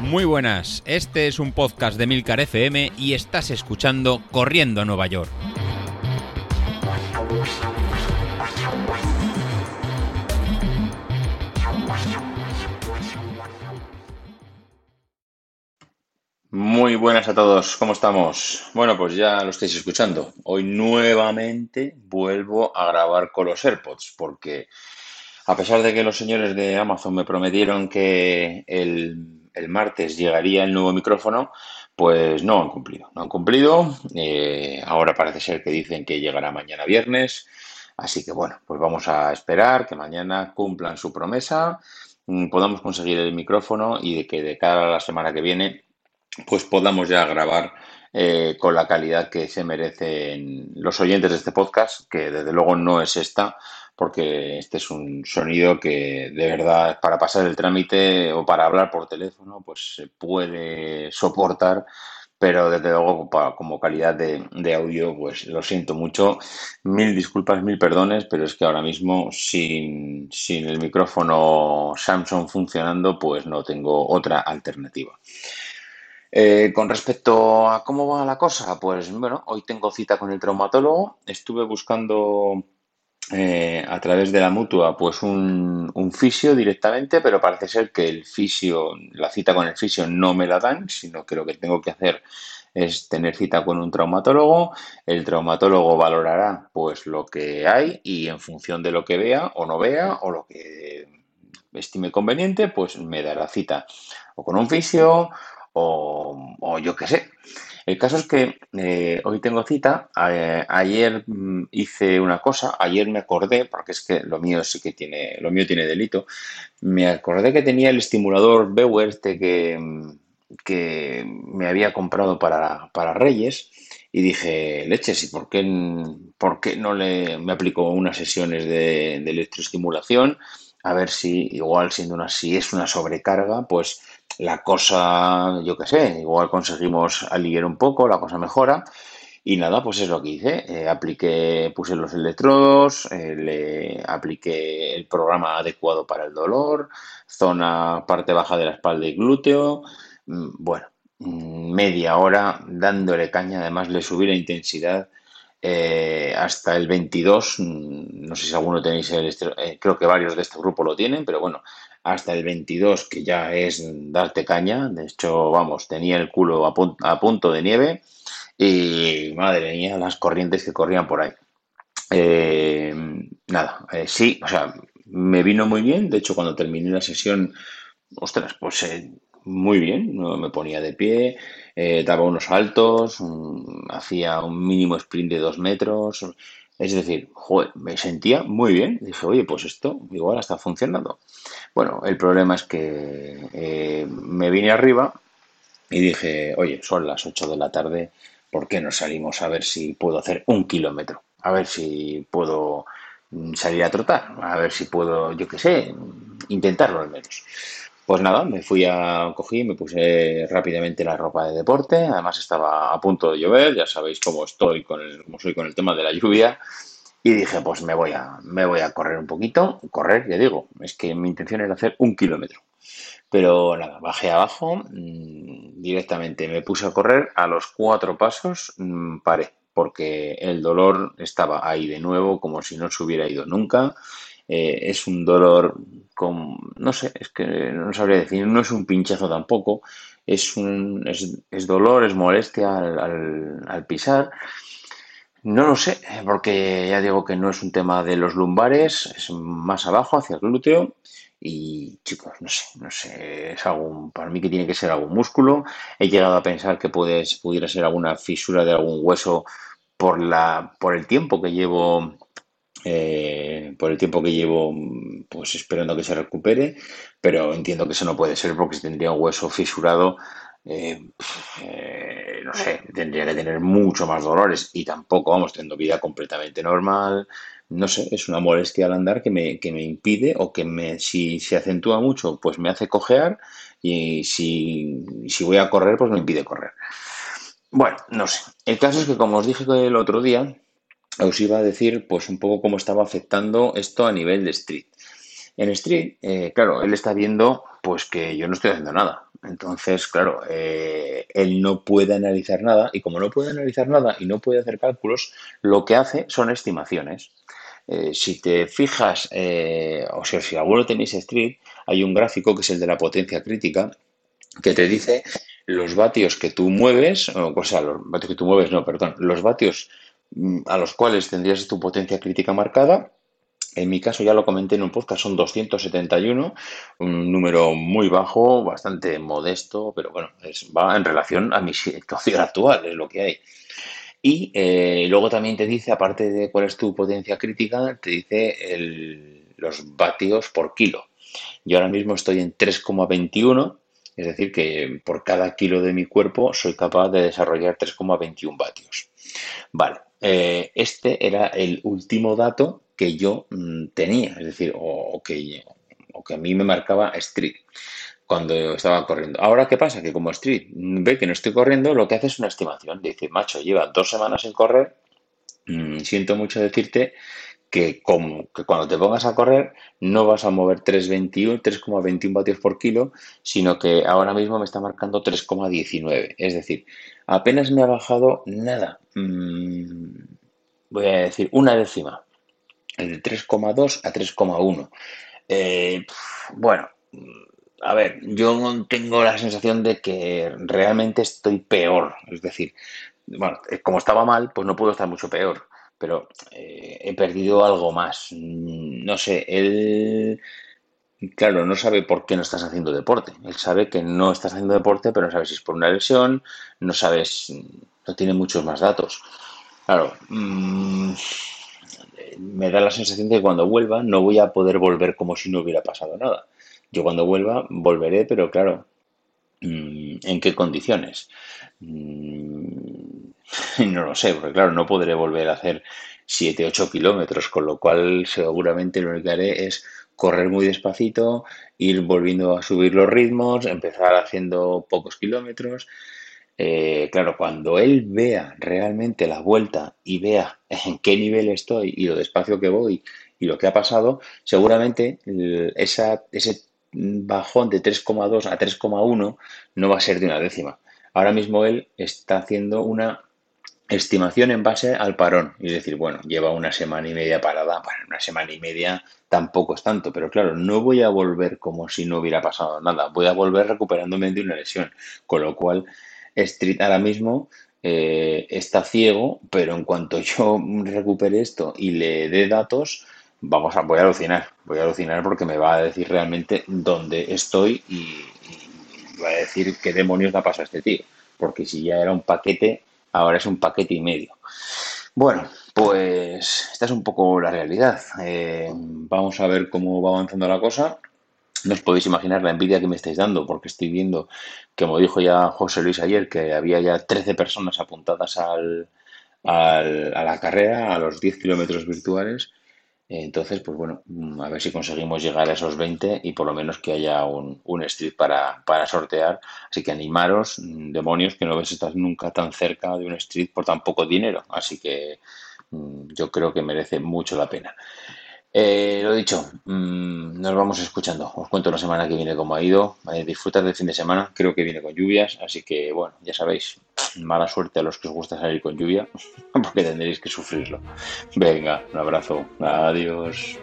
Muy buenas, este es un podcast de Milcar FM y estás escuchando Corriendo a Nueva York. Muy buenas a todos, ¿cómo estamos? Bueno, pues ya lo estáis escuchando. Hoy nuevamente vuelvo a grabar con los AirPods porque a pesar de que los señores de Amazon me prometieron que el el martes llegaría el nuevo micrófono, pues no han cumplido. No han cumplido. Eh, ahora parece ser que dicen que llegará mañana viernes. Así que bueno, pues vamos a esperar que mañana cumplan su promesa, mm, podamos conseguir el micrófono y de que de cara a la semana que viene, pues podamos ya grabar eh, con la calidad que se merecen los oyentes de este podcast, que desde luego no es esta, porque este es un sonido que de verdad para pasar el trámite o para hablar por teléfono pues se puede soportar pero desde luego como calidad de, audio pues lo siento mucho mil disculpas mil perdones pero es que ahora mismo sin, sin el micrófono Samsung funcionando pues no tengo otra alternativa eh, con respecto a cómo va la cosa, pues bueno, hoy tengo cita con el traumatólogo. Estuve buscando eh, a través de la mutua, pues un, un, fisio directamente, pero parece ser que el fisio, la cita con el fisio no me la dan, sino que lo que tengo que hacer es tener cita con un traumatólogo. El traumatólogo valorará pues lo que hay y en función de lo que vea o no vea o lo que estime conveniente, pues me dará cita o con un fisio o, o yo qué sé. El caso es que eh, hoy tengo cita. ayer mm, hice una cosa, ayer me acordé, porque es que lo mío sí que tiene, lo mío tiene delito. Me acordé que tenía el estimulador Bauer este que, mm, que me había comprado para, Reyes. Y dije, leches, ¿y por qué, por qué no le, me aplicó unas sesiones de, de electroestimulación? A ver si, igual siendo una, si es una sobrecarga, pues la cosa, yo qué sé, igual conseguimos aliviar un poco, la cosa mejora. Y nada, pues es lo que hice. Eh, apliqué, puse los electrodos, eh, le apliqué el programa adecuado para el dolor, zona parte baja de la espalda y glúteo. Mm, bueno, mm, media hora dándole caña, además le subí la intensidad eh, hasta el 22. Mm, no sé si alguno tenéis el, creo que varios de este grupo lo tienen, pero bueno, hasta el 22, que ya es darte caña. De hecho, vamos, tenía el culo a, punto de nieve y madre mía, las corrientes que corrían por ahí. Eh, nada, eh, sí, o sea, me vino muy bien. De hecho, cuando terminé la sesión, ostras, pues eh, muy bien, me ponía de pie, daba unos saltos, mm, hacía un mínimo sprint de dos metros. Es decir, me sentía muy bien. Dije, oye, pues esto igual está funcionando. Bueno, el problema es que eh, me vine arriba y dije, oye, son las 8 de la tarde, ¿por qué no salimos a ver si puedo hacer un kilómetro? A ver si puedo mm, salir a trotar, a ver si puedo, yo qué sé, intentarlo al menos. Pues nada, me fui a cogí, me puse rápidamente la ropa de deporte, además estaba a punto de llover, ya sabéis cómo estoy con el, cómo soy con el tema de la lluvia, y dije, pues me voy a, me voy a correr un poquito, correr, ya digo, es que mi intención era hacer un kilómetro. Pero nada, bajé abajo, mm, directamente me puse a correr, a los cuatro pasos mm, paré, porque el dolor estaba ahí de nuevo, como si no se hubiera ido nunca. Eh, es un dolor con, no sé, es que no sabría decir, no es un pinchazo tampoco, es, un, es, dolor, es molestia al, pisar. No lo sé, porque ya digo que no es un tema de los lumbares, es más abajo, hacia el glúteo. Y chicos, no sé, no sé, es algún, para mí que tiene que ser algún músculo. He llegado a pensar que puede, pudiera ser alguna fisura de algún hueso por, la, por el tiempo que llevo eh, por el tiempo que llevo pues esperando que se recupere, pero entiendo que eso no puede ser porque si tendría un hueso fisurado, eh, eh, no sé, tendría que tener mucho más dolores y tampoco, vamos, teniendo vida completamente normal, no sé, es una molestia al andar que me, que me impide o que me, si se acentúa mucho, pues me hace cojear y si, si voy a correr, pues me impide correr. Bueno, no sé. El caso es que, como os dije el otro día, os iba a decir pues un poco cómo estaba afectando esto a nivel de street. En Street, eh, claro, él está viendo pues que yo no estoy haciendo nada. Entonces, claro, eh, él no puede analizar nada y como no puede analizar nada y no puede hacer cálculos, lo que hace son estimaciones. Eh, si te fijas, o sea, si alguno tenéis Street, hay un gráfico que es el de la potencia crítica que te dice los vatios que tú mueves, o, sea, los vatios que tú mueves, no, perdón, los vatios a los cuales tendrías tu potencia crítica marcada en mi caso, ya lo comenté en un podcast, son 271, un número muy bajo, bastante modesto, pero bueno, va en relación a mi situación actual, es lo que hay. Y eh, luego también te dice, aparte de cuál es tu potencia crítica, te dice los vatios por kilo. Yo ahora mismo estoy en 3,21, es decir, que por cada kilo de mi cuerpo soy capaz de desarrollar 3,21 vatios. Vale, eh, este era el último dato que yo mm, tenía, es decir, o, que, o que a mí me marcaba Street cuando estaba corriendo. Ahora, ¿qué pasa? Que como Street ve que no estoy corriendo, lo que hace es una estimación. Dice, macho, lleva dos semanas sin correr, mm, siento mucho decirte que, como, que cuando te pongas a correr no vas a mover 3,21, 3,21 vatios por kilo, sino que ahora mismo me está marcando 3,19. Es decir, apenas me ha bajado nada. Mm, voy a decir una décima de 3,2 a 3,1. Eh, bueno, a ver, yo tengo la sensación de que realmente estoy peor. Es decir, bueno, eh, como estaba mal, pues no puedo estar mucho peor. Pero eh, he perdido algo más. No sé, él, claro, no sabe por qué no estás haciendo deporte. Él sabe que no estás haciendo deporte, pero no sabe si es por una lesión, no sabes, no tiene muchos más datos. Claro, mmm, me da la sensación de que cuando vuelva no voy a poder volver como si no hubiera pasado nada. Yo cuando vuelva volveré, pero claro, mm, ¿en qué condiciones? Mm, no lo sé, porque claro, no podré volver a hacer 7, 8 kilómetros, con lo cual seguramente lo que haré es correr muy despacito, ir volviendo a subir los ritmos, empezar haciendo pocos kilómetros eh, claro, cuando él vea realmente la vuelta y vea en qué nivel estoy y lo despacio que voy y lo que ha pasado, seguramente ese bajón de 3,2 a 3,1 no va a ser de una décima. Ahora mismo él está haciendo una estimación en base al parón. Y decir, bueno, lleva una semana y media parada, bueno, una semana y media tampoco es tanto, pero claro, no voy a volver como si no hubiera pasado nada, voy a volver recuperándome de una lesión, con lo cual Street ahora mismo eh, está ciego, pero en cuanto yo recupere esto y le dé datos, vamos a, voy a alucinar, voy a alucinar porque me va a decir realmente dónde estoy y, va a decir qué demonios da paso a este tío, porque si ya era un paquete, ahora es un paquete y medio. Bueno, pues esta es un poco la realidad. Eh, vamos a ver cómo va avanzando la cosa. No os podéis imaginar la envidia que me estáis dando, porque estoy viendo, como dijo ya José Luis ayer, que había ya 13 personas apuntadas al, a la carrera, a los 10 kilómetros virtuales. Entonces, pues bueno, mm, a ver si conseguimos llegar a esos 20 y por lo menos que haya un, street para, para, sortear. Así que animaros, mm, demonios, que no ves estar nunca tan cerca de un street por tan poco dinero. Así que mm, yo creo que merece mucho la pena. Eh, lo dicho, mm, nos vamos escuchando. Os cuento la semana que viene cómo ha ido. Eh, disfrutar del fin de semana. Creo que viene con lluvias, así que bueno, ya sabéis, mala suerte a los que os gusta salir con lluvia, porque tendréis que sufrirlo. Venga, un abrazo. Adiós.